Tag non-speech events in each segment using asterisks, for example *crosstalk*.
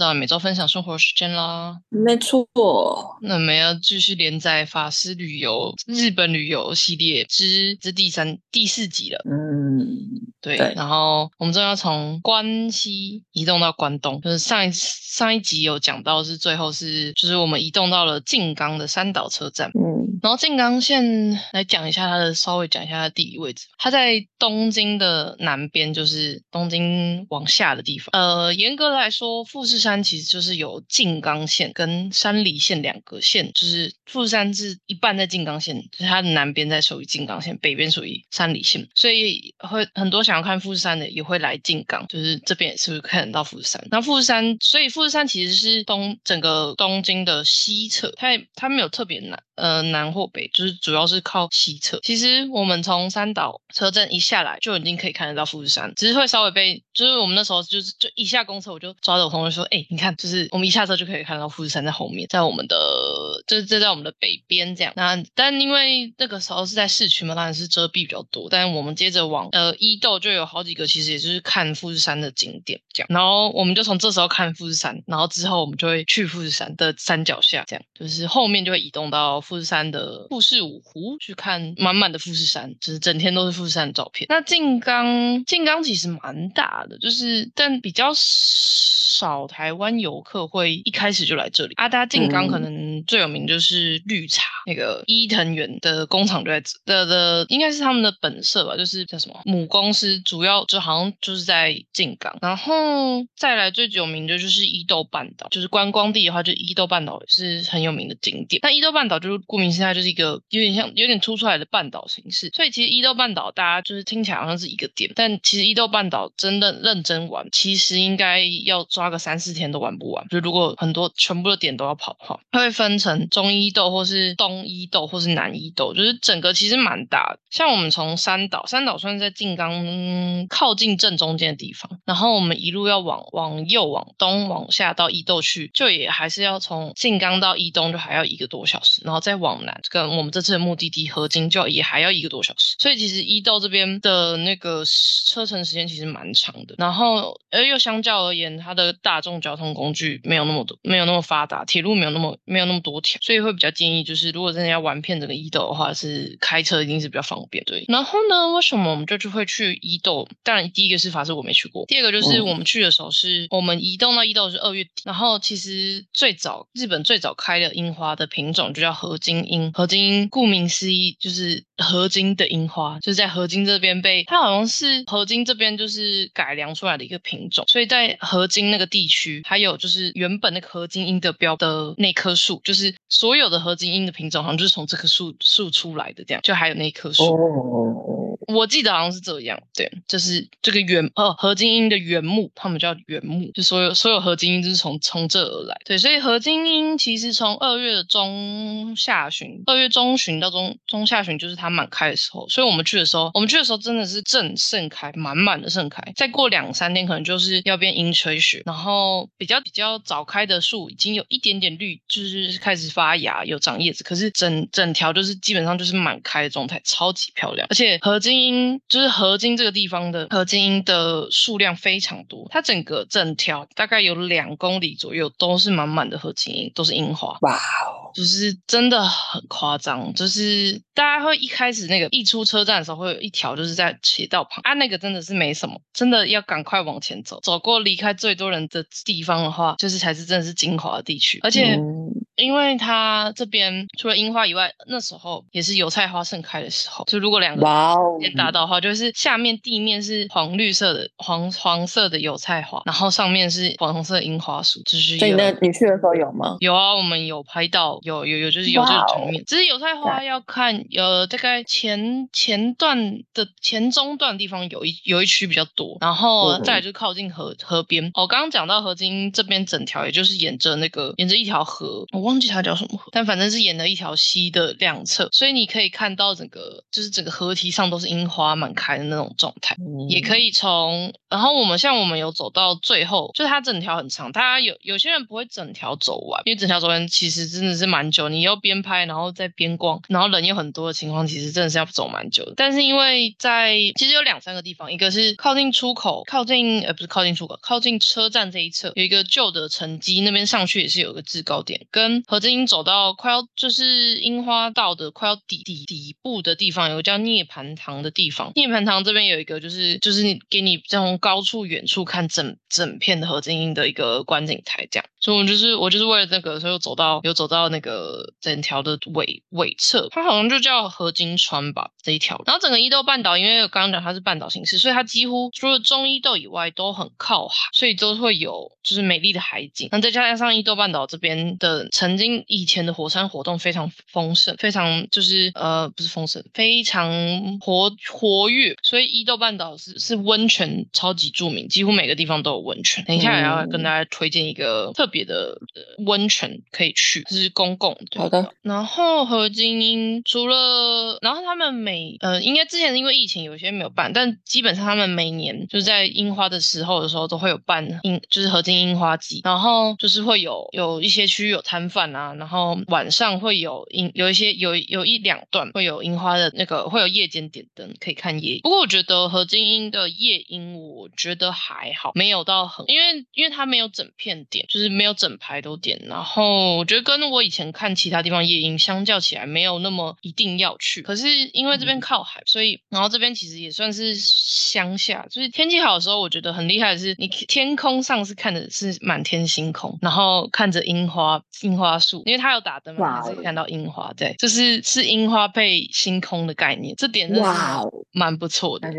到每周分享生活时间啦，没错。那我们要继续连载法师旅游日本旅游系列之之第三第四集了。嗯，对，对然后我们终于要从关西移动到关东，就是上一上一集有讲到是最后是就是我们移动到了静冈的三岛车站。嗯，然后静冈县来讲一下它的，稍微讲一下它的地理位置。它在东京的南边，就是东京往下的地方。呃，严格来说，富士山山其实就是有静冈县跟山梨县两个县，就是富士山是一半在静冈县，就是它的南边在属于静冈县，北边属于山梨县，所以会很多想要看富士山的也会来静冈，就是这边也是看得到富士山。那富士山，所以富士山其实是东整个东京的西侧，它也它没有特别南。呃，南或北，就是主要是靠西侧。其实我们从三岛车站一下来，就已经可以看得到富士山，只是会稍微被，就是我们那时候就是就一下公车，我就抓着我同学说，哎、你看，就是我们一下车就可以看到富士山在后面，在我们的，就是这在我们的北边这样。那但因为那个时候是在市区嘛，当然是遮蔽比较多。但我们接着往呃伊豆就有好几个，其实也就是看富士山的景点这样。然后我们就从这时候看富士山，然后之后我们就会去富士山的山脚下，这样就是后面就会移动到。富士山的富士五湖去看满满的富士山，就是整天都是富士山的照片。那静冈，静冈其实蛮大的，就是但比较少台湾游客会一开始就来这里。阿达静冈可能最有名就是绿茶，那个伊藤园的工厂就在这的的，应该是他们的本社吧，就是叫什么母公司，主要就好像就是在静冈。然后再来最有名的就是伊豆半岛，就是观光地的话，就伊豆半岛是很有名的景点。那伊豆半岛就是顾名思义，它就是一个有点像有点凸出来的半岛形式，所以其实伊豆半岛大家就是听起来好像是一个点，但其实伊豆半岛真的认真玩，其实应该要抓个三四天天都玩不完。就如果很多全部的点都要跑的话，它会分成中伊豆或是东伊豆或是南伊豆，就是整个其实蛮大的。像我们从三岛，三岛算是在静冈、靠近正中间的地方，然后我们一路要往往右往东往下到伊豆去，就也还是要从静冈到伊东就还要一个多小时，然后再往南，跟我们这次的目的地河津就也还要一个多小时，所以其实伊豆这边的那个车程时间其实蛮长的。然后，而，又相较而言，它的大众交通工具没有那么多，没有那么发达，铁路没有那么没有那么多条，所以会比较建议，就是如果真的要玩遍整个伊豆的话，是开车一定是比较方便。对，然后呢，为什么我们就就会去伊豆？当然，第一个是法是我没去过，第二个就是嗯我们去的时候是我们移动到伊豆是二月底，然后其实最早日本最早开的樱花的品种就叫合金樱，合金樱顾名思义就是合金的樱花，就是在合金这边被它好像是合金这边就是改良出来的一个品种，所以在合金那个地区，还有就是原本那个合金樱的标的那棵树，就是所有的合金樱的品种好像就是从这棵树树出来的，这样就还有那棵树。哦，我记得好像是这样，对，就是这个原呃合金樱的原木，他们叫原木，就所有所有合金樱就是从从这而来，对，所以合金樱其实从二月中下旬，二月中旬到中中下旬就是它满开的时候，所以我们去的时候，我们去的时候真的是正盛开，满满的盛开，再过两三天可能就是要变樱吹雪，然后比较比较早开的树已经有一点点绿，就是开始发芽，有长叶子，可是整整条就是基本上就是满开的状态，超级漂亮，而且合金樱就是合金这个地方的合金樱的数量非常多，它整个整条大概有两公里左右都是满满的合金樱，都是樱花。哇哦，就是真的很夸张，就是大家会一开始那个一出车站的时候，会有一条就是在斜道旁啊，那个真的是没什么，真的要赶快往前走，走过离开最多人的地方的话，就是才是真的是精华的地区，而且。嗯因为它这边除了樱花以外，那时候也是油菜花盛开的时候。就如果两个哇哦，间大道的话，就是下面地面是黄绿色的黄黄色的油菜花，然后上面是黄红色的樱花树，就是所以有那你去的时候有吗？有啊，我们有拍到有有有就是有这个哇哦场面，只是油菜花要看有大概前前段的前中段地方有一有一区比较多，然后嗯再来就靠近河河边。我刚刚讲到河津这边整条，也就是沿着那个沿着一条河，我忘记它叫什么河，但反正是沿着一条溪的两侧，所以你可以看到整个就是整个河堤上都是樱花满开的那种状态。也可以。以从，然后我们像我们有走到最后，就是它整条很长，大家有有些人不会整条走完，因为整条走完其实真的是蛮久，你要边拍然后再边逛，然后人又很多的情况，其实真的是要走蛮久的。但是因为在其实有两三个地方，一个是靠近出口，靠近呃不是靠近出口，靠近车站这一侧有一个旧的城基，那边上去也是有个制高点，跟何金英走到快要就是樱花道的快要底底底部的地方，有个叫涅盘堂的地方，涅盘堂这边有一个就是就是你给你从高处远处看整整片的何金英的一个观景台，这样，所以我就是我就是为了这个，所以我走到有走到那个整条的尾尾侧，它好像就叫河津川吧这一条，然后整个伊豆半岛，因为我刚刚讲它是半岛形式，所以它几乎除了中伊豆以外都很靠海，所以都会有就是美丽的海景。那再加上伊豆半岛这边的曾经以前的火山活动非常丰盛，非常就是呃不是丰盛，非常活活跃，所以伊豆半岛是是温泉超级著名，几乎每个地方都有温泉。等一下也要跟大家推荐一个特别的呃温泉可以去，这是公共的。好的，然后和精英除了，然后他们每呃，应该之前因为疫情有些没有办，但基本上他们每年就是在樱花的时候的时候都会有办樱，就是合金樱花季，然后就是会有有一些区域有摊贩啊，然后晚上会有樱有一些有有一两段会有樱花的那个会有夜间点灯可以看夜，不过我觉得何金英的夜樱我觉得还好，没有到很，因为因为它没有整片点，就是没有整排都点，然后我觉得跟我以前看其他地方夜莺相较起来没有那么一定要去，可是因为这边靠海，所以然后这边其实也算是乡下，就是天气好的时候，我觉得很厉害的是，你天空上是看的是满天星空，然后看着樱花樱花树，因为它有打灯嘛，可以看到樱花，对，就是是樱花配星空的概念，这点是蛮不错的。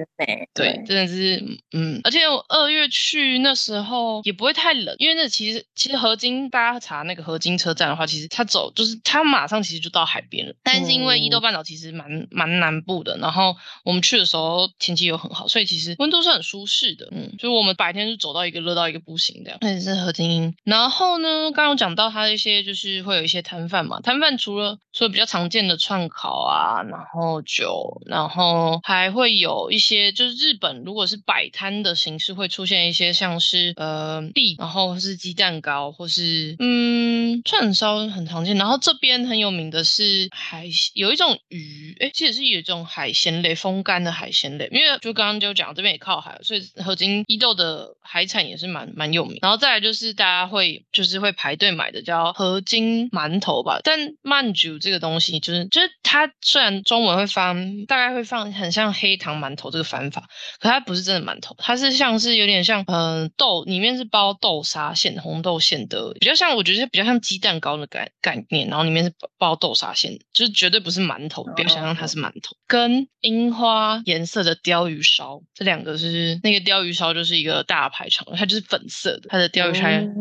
对，真的是，嗯，而且我二月去那时候也不会太冷，因为那其实其实河津大家查那个河津车站的话，其实它走就是它马上其实就到海边了，但是因为伊豆嗯半岛其实蛮蛮南部的，然后我们去的时候天气又很好，所以其实温度是很舒适的，嗯，就是我们白天就走到一个热到一个不行这样，那是河津。然后呢，刚刚有讲到它一些就是会有一些摊贩嘛，摊贩除了除了比较常见的串烤啊，然后酒，然后还会有一些就是日本如果是摆摊的形式，会出现一些像是呃地，然后是鸡蛋糕，或是嗯串烧很常见。然后这边很有名的是海有一种鱼，哎，其实是有一种海鲜类，风干的海鲜类。因为就刚刚就讲这边也靠海，所以合金伊豆的海产也是蛮蛮有名。然后再来就是大家会就是会排队买的叫合金馒头吧，但曼酒这个东西就是就是它虽然中文会翻，大概会放很像黑糖馒头这个翻法，可它不是真的馒头，它是像是有点像嗯、呃豆里面是包豆沙馅、红豆馅的，比较像我觉得比较像鸡蛋糕的概概念，然后里面是包包豆沙馅的，就是绝对不是馒头，不要想象它是馒头。跟樱花颜色的鲷鱼烧，这两个是那个鲷鱼烧就是一个大排场，它就是粉色的，它的鲷鱼烧嗯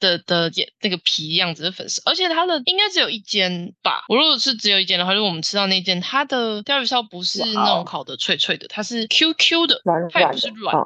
的的颜那个皮样子是粉色，而且它的应该只有一间吧。我如果是只有一间的话，就是我们吃到那间，它的鲷鱼烧不是那种烤的脆脆的，它是 Q Q 的，它也不是软。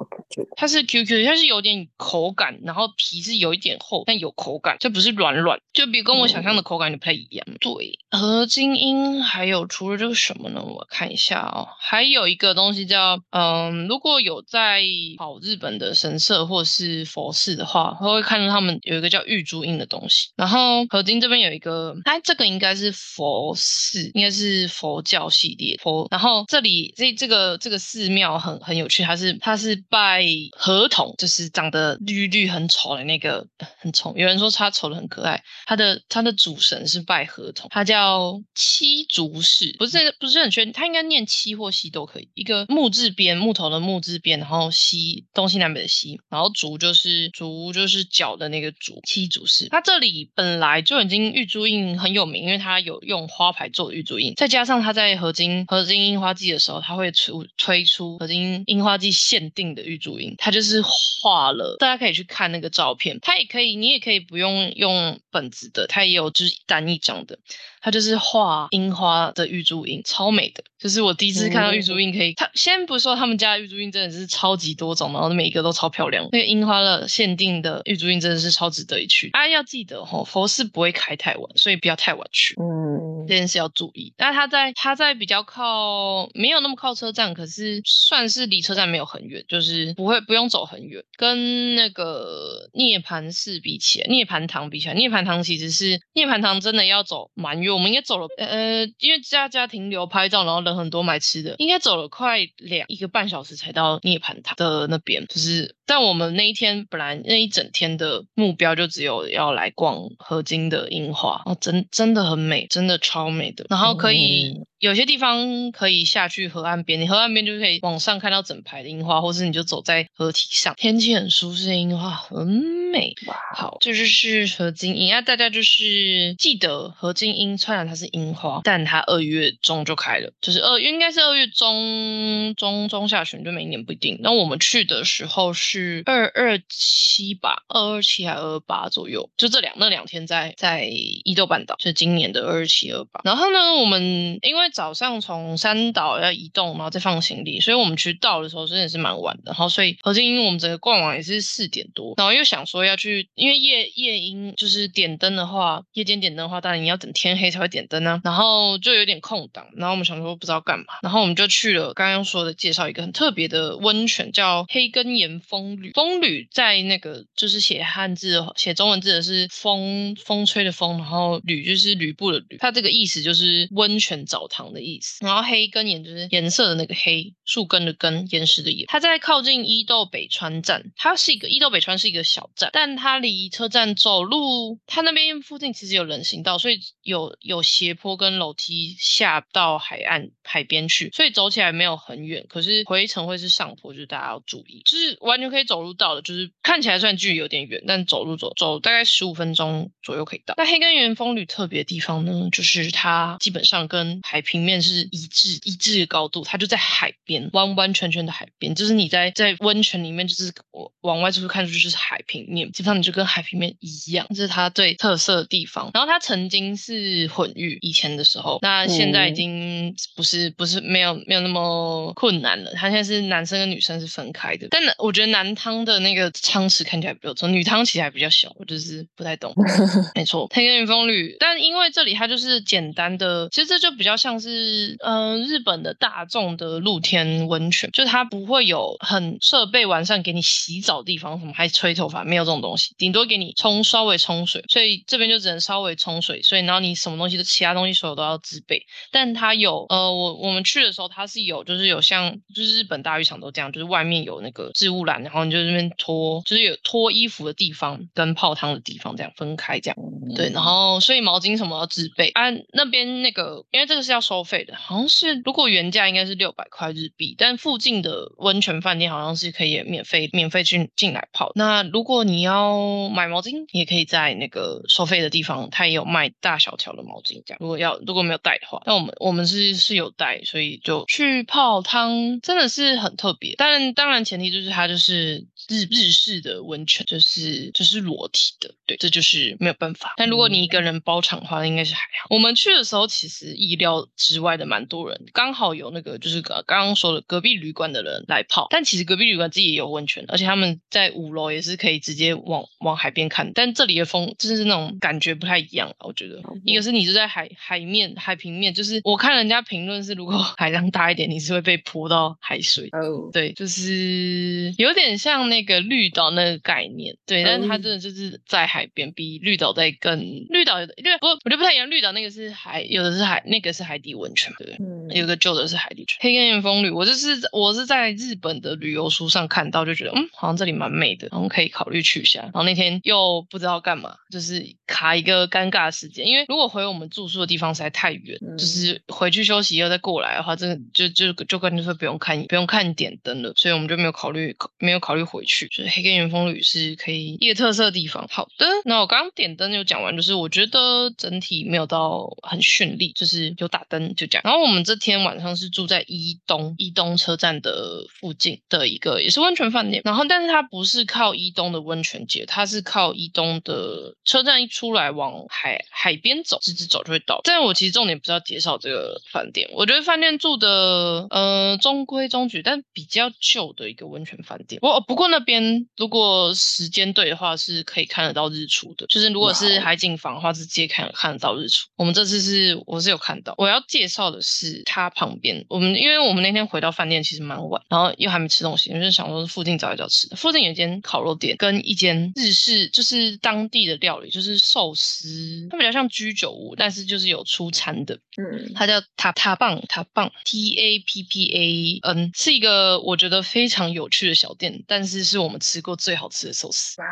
它是 QQ，它是有点口感，然后皮是有一点厚，但有口感，就不是软软，就比跟我想象的口感就不太一样。对，和精英还有除了这个什么呢？我看一下哦，还有一个东西叫嗯，如果有在跑日本的神社或是佛寺的话，会看到他们有一个叫玉珠印的东西。然后合金这边有一个，它这个应该是佛寺，应该是佛教系列佛。然后这里这这个这个寺庙很很有趣，它是它是拜河童，就是长得绿绿很丑的那个很丑。有人说它丑的很可爱，它的它的主神是拜河童，它叫七竹氏，不是不是很确定，它应该念七或西都可以。一个木字边，木头的木字边，然后西东西南北的西，然后竹就是竹就是脚的那个竹，七竹氏。它这里本来就已经玉珠印很有名，因为它有用花牌做玉珠印，再加上它在合金合金樱花季的时候，它会出推出合金樱花季限定的玉珠印，它就是画了，大家可以去看那个照片，它也可以你也可以不用用本子的，它也有就是单一张的，它就是画樱花的玉珠印，超美的。就是我第一次看到玉珠印，可以，它先不说他们家的玉珠印真的是超级多种，然后每一个都超漂亮。那个樱花的限定的玉珠印真的是超值得一去。大家要记得哦，佛寺不会开太晚，所以不要太晚去。嗯这件事要注意。但它在它在比较靠没有那么靠车站，可是算是离车站没有很远，就是不会不用走很远。跟那个涅槃寺比起来，涅槃堂比起来，涅槃堂其实是涅槃堂真的要走蛮远，我们应该走了呃，因为家家停留拍照，然后人很多买吃的，应该走了快两一个半小时才到涅槃堂的那边。就是但我们那一天本来那一整天的目标就只有要来逛河津的樱花，哦，真真的很美，真的超超美的。然后可以、有些地方可以下去河岸边，你河岸边就可以往上看到整排的樱花，或是你就走在河堤上，天气很舒适樱花很美。哇，好，这就是河津樱。那大家就是记得河津樱，虽然它是樱花，但它二月中就开了，就是二应该是二月中中中下旬，就每一年不一定。那我们去的时候是二二七吧，二二七还二二八左右，就这两那两天在在伊豆半岛，是今年的二二七二八。然后呢，我们因为早上从山岛要移动，然后再放行李，所以我们去到的时候真的是蛮晚的。然后所以河津樱我们整个逛完也是四点多，然后又想说要去，因为夜 *laughs* 夜莺就是点灯的话，夜间点灯的话，当然你要等天黑才会点灯啊。然后就有点空档，然后我们想说不知道干嘛，然后我们就去了刚刚说的介绍一个很特别的温泉，叫黑根岩风吕。风吕在那个就是写汉字写中文字的是风风吹的风，然后吕就是吕布的吕，它这个意思就是温泉澡堂长的意思。然后黑根岩就是颜色的那个黑，树根的根，岩石的岩。它在靠近伊豆北川站，它是一个伊豆北川是一个小站，但它离车站走路，它那边附近其实有人行道，所以有有斜坡跟楼梯下到海岸海边去，所以走起来没有很远。可是回程会是上坡，就是大家要注意，就是完全可以走路到的，就是看起来虽然距离有点远，但走路走走大概十五分钟左右可以到。那黑根源风吕特别的地方呢，就是它基本上跟海平面是一致一致的高度，它就在海边，完完全全的海边，就是你在在温泉里面，就是往往外就是看出去就是海平面，基本上你就跟海平面一样，这是它最特色的地方。然后它曾经是混浴，以前的时候，那现在已嗯经不是不是没有没有那么困难了，它现在是男生跟女生是分开的。但男我觉得男汤的那个汤池看起来比较重，女汤其实还比较小，我就是不太懂。*laughs* 没错，黑跟云风吕，但因为这里它就是简单的，其实这就比较像是呃日本的大众的露天温泉，就它不会有很设备完善给你洗澡的地方，什么还吹头发，没有这种东西，顶多给你冲稍微冲水，所以这边就只能稍微冲水，所以然后你什么东西的其他东西所有都要自备，但它有呃我我们去的时候它是有就是有像就是日本大浴场都这样，就是外面有那个置物篮，然后你就这边脱就是有脱衣服的地方跟泡汤的地方这样分开这样。对，然后所以毛巾什么要自备啊。那边那个，因为这个是要收费的，好像是如果原价应该是六百块日币，但附近的温泉饭店好像是可以免费免费进进来泡。那如果你要买毛巾，也可以在那个收费的地方，它也有卖大小条的毛巾这样。如果要如果没有带的话，那我们我们是是有带，所以就去泡汤，真的是很特别。但当然前提就是它就是日日式的温泉，就是就是裸体的，对，这就是没有办法。但如果你一个人包场的话，应该是还好。我们去的时候，其实意料之外的蛮多人，刚好有那个就是刚刚刚说的隔壁旅馆的人来泡，但其实隔壁旅馆自己也有温泉，而且他们在五楼也是可以直接往往海边看。但这里的风就是那种感觉不太一样，我觉得一个是你就在海海面海平面，就是我看人家评论是，如果 *laughs* 海浪大一点，你是会被泼到海水。哦，对，就是有点像那个绿岛那个概念，对，但是它嗯真的就是在海边，比绿岛在更绿岛有的，绿不，我觉得不太一样，绿岛那个是海，有的是海，那个是海底温泉，对。嗯，有个旧的是海底泉，黑根岩风旅，我就是我是在日本的旅游书上看到，就觉得嗯，好像这里蛮美的，然后可以考虑去一下。然后那天又不知道干嘛，就是卡一个尴尬的时间，因为如果回我们住宿的地方实在太远，嗯就是回去休息又再过来的话，真的就就就跟你说不用看不用看点灯了，所以我们就没有考虑没有考虑回去，就是黑根原风旅是可以一个特色地方。好的，那我刚刚点灯就讲完，就是我觉得整体没有到很绚丽，就是有打灯就这样。然后我们这天晚上是住在伊东伊东车站的附近的一个也是温泉饭店，然后但是它不是靠伊东的温泉街，它是靠伊东的车站一出来往海海边走，直直走就会到。但我其实重点不是要介绍这个饭店，我觉得饭店住的呃中规中矩，但比较旧的一个温泉饭店。我、哦不过呢那边如果时间对的话，是可以看得到日出的。就是如果是海景房的话，是直接看看得到日出。我们这次是我是有看到。我要介绍的是它旁边，我们因为我们那天回到饭店其实蛮晚，然后又还没吃东西，我就想说附近找一找吃的。附近有一间烤肉店跟一间日式，就是当地的料理，就是寿司，它比较像居酒屋，但是就是有出餐的。嗯，它叫塔塔棒塔棒 T A P P A N，是一个我觉得非常有趣的小店，但是是我们吃过最好吃的寿司，哇，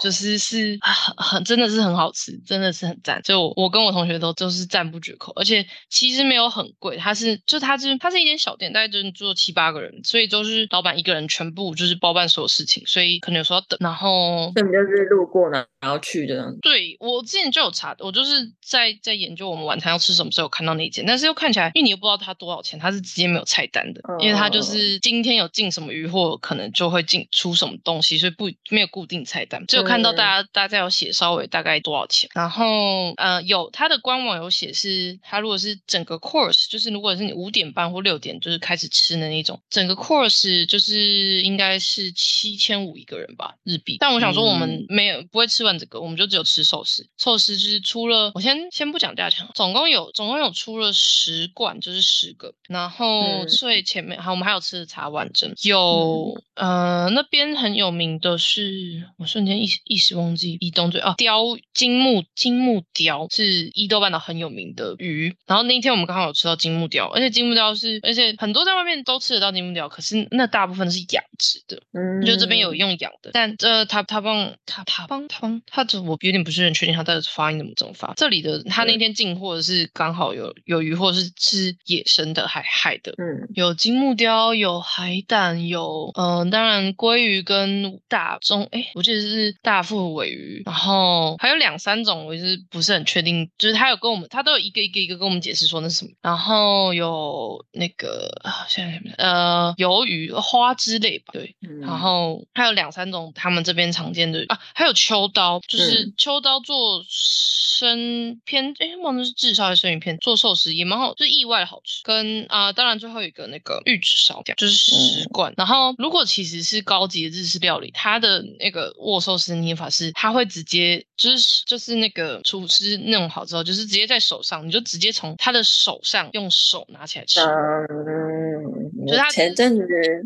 就是是啊很很真的是很好吃，真的是很赞。就我我跟我同学都都是赞不绝口，而且其实没有很贵，它是就它是它是一间小店，大概就是坐七八个人，所以都是老板一个人全部就是包办所有事情，所以可能有时候要等，然后所以你们就是路过呢，然后去的。对我之前就有查，我就是在在研究我们晚餐要吃什么时候看到那一间，但是又看起来，因为你又不知道它多少钱，它是直接没有菜单的，因为它就是今天有进什么鱼货，可能就会进出什么东西，所以不没有固定菜单，只有看到大家大家有写稍微大概多少钱，然后呃有它的官网有写是它如果是整个 course，就是如果是你五点半或六点就是开始吃的那种，整个 course 就是应该是七千五一个人吧日币，但我想说我们没有不会吃完这个，我们就只有吃寿司，寿司就是出了我先先不讲价钱，总共有总共有出了十罐，就是十个，然后嗯。最前面好我们还有吃的茶碗蒸，有呃那边很有名的是我瞬间一一时忘记伊东最啊雕金木金木雕是伊豆半岛很有名的鱼，然后那一天我们刚好有吃到金木雕，而且金木雕是而且很多在外面都吃得到金木雕，可是那大部分是养殖的，嗯，就这边有用养的，但这他他帮他他帮他帮他这我有点不是很确定他到底发音怎么怎么发。这里的他那天进货的是刚好有有鱼货是吃野生的海海的，嗯。有金木雕，有海胆，有嗯、呃当然鲑鱼跟大中哎，我记得是大腹尾鱼，然后还有两三种，我是不是很确定，就是他有跟我们，他都有一个一个一个跟我们解释说那是什么，然后有那个啊现在什么呃鱿鱼花之类吧，对，嗯，然后还有两三种他们这边常见的啊，还有秋刀，就是嗯秋刀做生片，哎，忘了是炙烧还是生鱼片，做寿司也蛮好，就是意外的好吃。跟啊、当然最后一个那个玉子烧，就是十罐。然后如果其实是高级的日式料理，它的那个握寿司捏法是，它会直接就是就是那个厨师弄好之后，就是直接在手上，你就直接从他的手上用手拿起来吃。嗯，就他前阵子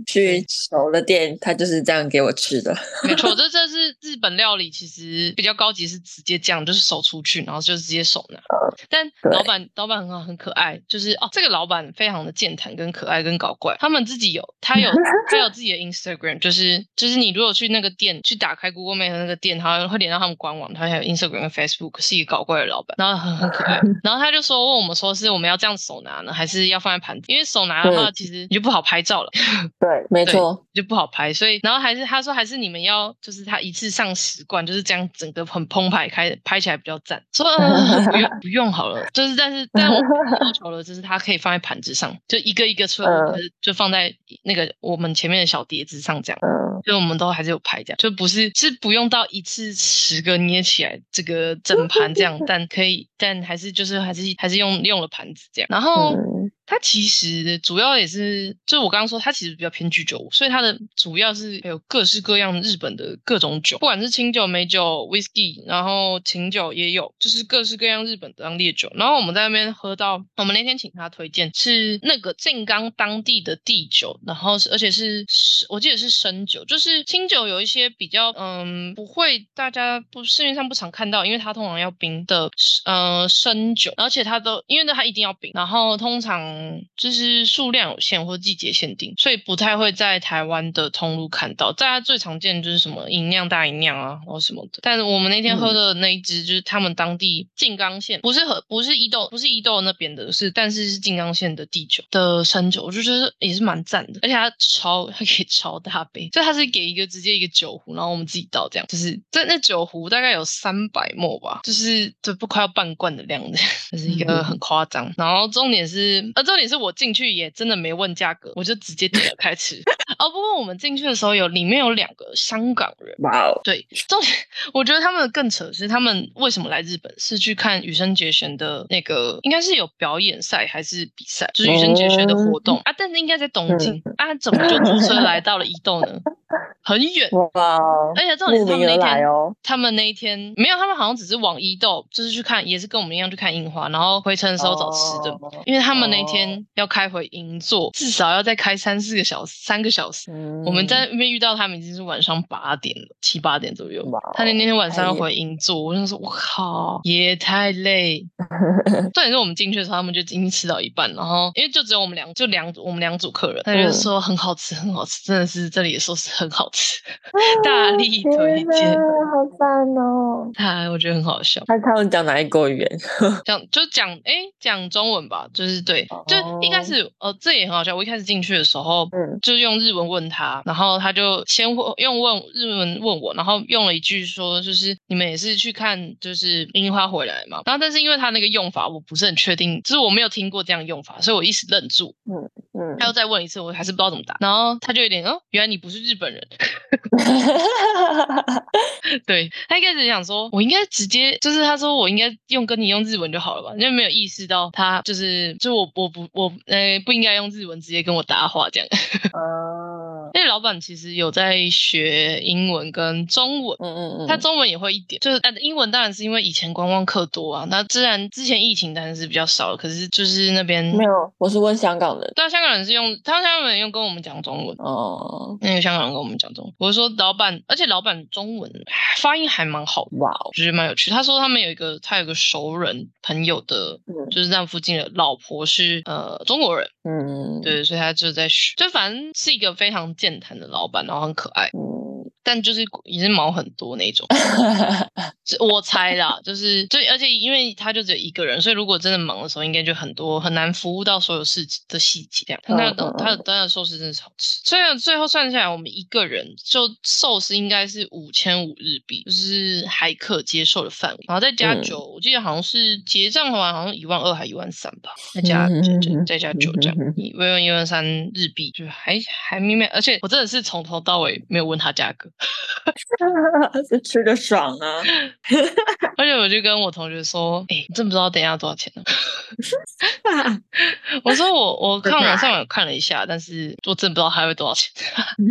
去熟的店，他就是这样给我吃的。没错，*laughs* 这这是日本料理，其实比较高级，是直接这样，就是手出去，然后就直接手拿。但老板老板很好，很可爱，就是哦，这个老板非常的健谈、跟可爱、跟搞怪。他们自己有，他有他有自己的 Instagram，就是就是你如果去那个店，去打开 Google Map 的那个店，他会连到他们官网，他还有 Instagram 跟 Facebook，是一个搞怪的老板，然后很很可爱。*laughs* 然后他就说问我们说是我们要这样手拿呢，还是要放在盘子？因为手拿的话，嗯其实你就不好拍照了。*laughs* 对，没错。就不好拍，所以然后还是他说还是你们要就是他一次上十罐，就是这样整个很澎湃开拍起来比较赞。说、呃、不用 *laughs* 不用好了，就是但是但我要求了，就是它可以放在盘子上，就一个一个出来，嗯就放在那个我们前面的小碟子上这样。嗯，就我们都还是有拍这样，就不是是不用到一次十个捏起来这个整盘这样，*laughs* 但可以，但还是就是还是还是用用了盘子这样，然后。嗯它其实主要也是，就是我刚刚说，它其实比较偏居酒屋，所以它的主要是有各式各样日本的各种酒，不管是清酒、美酒、whisky，然后琴酒也有，就是各式各样日本的当烈酒。然后我们在那边喝到，我们那天请他推荐是那个静冈当地的地酒，然后是而且是我记得是生酒，就是清酒有一些比较嗯不会大家不市面上不常看到，因为它通常要冰的呃生酒，而且它都因为呢它一定要冰，然后通常。就是数量有限或季节限定，所以不太会在台湾的通路看到。大家最常见的就是什么银酿大银酿啊，然后什么的。但是我们那天喝的那一支，就是他们当地静冈县，不是和不是伊豆，不是伊豆那边的，是但是是静冈县的地酒的生酒，我就觉得也是蛮赞的。而且它超，它可以超大杯，就它是给一个直接一个酒壶，然后我们自己倒这样，就是这那酒壶大概有三百沫吧，就是这不快要半罐的量的，*laughs* 就是一个很夸张。然后重点是，呃，重点是我进去也真的没问价格，我就直接点了开吃。哦，不过我们进去的时候有里面有两个香港人，哇哦，对，重点我觉得他们更扯是，他们为什么来日本？是去看羽生结弦的那个，应该是有表演赛还是比赛，就是羽生结弦的活动。啊，但是应该在东京啊，怎么就租车来到了伊豆呢？很远，哇。哦，而且重点是他们那天，哦，他们那一天没有，他们好像只是往伊豆，就是去看，也是跟我们一样去看樱花，然后回程的时候找吃的，哦。因为他们那天要开回银座，至少要再开三四个小时，三个小时。嗯我们在那边遇到他们已经是晚上八点了，七八点左右哇哦。他那天晚上要回银座，我就说，我靠，也太累。*laughs* 重点是我们进去的时候，他们就已经吃到一半，然后因为就只有我们两，就两组我们两组客人，他就嗯说很好吃，很好吃，真的是这里也说是很好吃，大力推荐好赞哦！*laughs* 他我觉得很好笑，他他们讲哪一国语言？*laughs* 讲就讲哎讲中文吧，就是对，就一开始呃这也很好笑。我一开始进去的时候，嗯就用日文问他，然后他就先问用问日文问我，然后用了一句说，就是你们也是去看就是樱花回来嘛。然后但是因为他那个用法我不是很确定，就是我没有听过这样用法，所以我一时愣住。嗯嗯他又再问一次，我还是不知道怎么答。然后他就有点哦，原来你不是日本人。*laughs* 对他一开始想说，我应该直接就是他说我应该用跟你用日文就好了吧，因为没有意识到他就是就我我不我呃不应该用日文直接跟我搭话这样。啊，因为老板其实有在学英文跟中文。嗯嗯嗯，他中文也会一点，就是呃，英文当然是因为以前观光客多啊。那自然之前疫情当然是比较少，可是就是那边没有，我是问香港人。对啊，香港人是用，他香港人用跟我们讲中文，哦，那个香港人跟我们讲中文。我是说老板，而且老板中文发音还蛮好的，哇哦我，觉得蛮有趣。他说他们有一个，他有个熟人朋友的，嗯就是那附近的老婆是呃中国人，嗯，对，所以他就在学，就反正是一个非常健谈的老板，然后很可爱，但就是也是毛很多那种。*laughs* 我猜啦，就是就而且因为他就只有一个人，所以如果真的忙的时候，应该就很多很难服务到所有事情的细节。这样，但他的嗯嗯他的他的寿司真的是好吃。虽然最后算下来，我们一个人就寿司应该是五千五日币，就是还可接受的范围。然后再加嗯酒，我记得好像是结账的话好像一万二还一万三吧，再加嗯再加酒这样，一万一万三日币，就还还明白。而且我真的是从头到尾没有问他价格。是 *laughs* 吃的爽啊！而且我就跟我同学说：“哎、你真不知道等一下多少钱呢、*laughs* 我说我我看网上有看了一下，但是我真的不知道还会多少钱。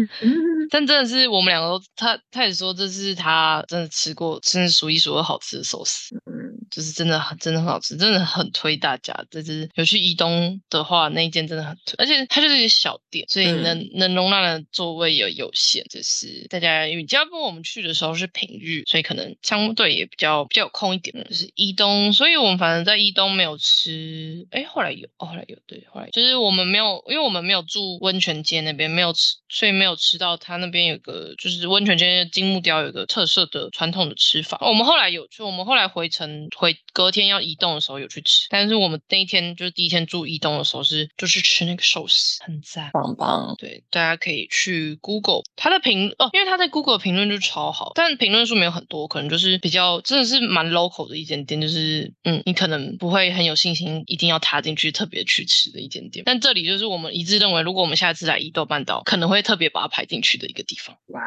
*laughs* 但真的是我们两个都，他他也说这是他真的吃过，真的数一数二好吃的寿司，嗯就是真的很真的很好吃，真的很推大家。这是有去宜东的话，那一间真的很推，而且它就是一个小店，所以嗯能、能容纳的座位也有限，就是大家因为加上我们去的时候是平日，所以可能相对也比较比较有空一点。就是伊东，所以我们反正在伊东没有吃，哎，后来有，哦，后来有，对，后来就是我们没有，因为我们没有住温泉街那边，没有吃，所以没有吃到他那边有个就是温泉街金木雕有个特色的传统的吃法。我们后来有去，我们后来回程回隔天要移动的时候有去吃，但是我们那一天就是第一天住伊东的时候是就是吃那个寿司，很赞。棒棒，对，大家可以去 Google 它的评哦，因为它在 Google 的评论就超好，但评论数没有很多，可能就是比较真的是蛮 local 的一间店，就是嗯，你可能不会很有信心一定要踏进去特别去吃的一间店。但这里就是我们一致认为，如果我们下次来伊豆半岛，可能会特别把它排进去的一个地方。哇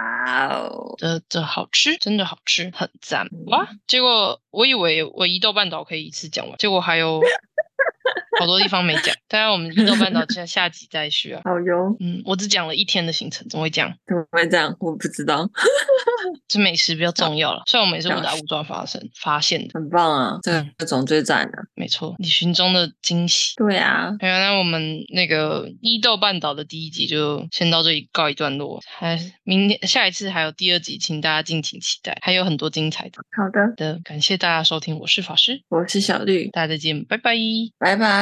哦，这这好吃，真的好吃，很赞嗯哇！结果我以为我伊豆半岛可以一次讲完，结果还有好多地方没讲。当然，我们伊豆半岛下下集再续啊。*laughs* 好哟，嗯，我只讲了一天的行程，怎么会这样？怎么会这样？我不知道，*laughs* 这美食比较重要了，虽然我们也是误打误撞发生发现的，很棒啊，这嗯这种最赞的。没错，旅行中的惊喜。对啊，好，那我们那个伊豆半岛的第一集就先到这里告一段落，还明天下一次还有第二集，请大家敬请期待，还有很多精彩的。好的，的，感谢大家收听，我是法师，我是小绿，大家再见，拜拜。拜拜。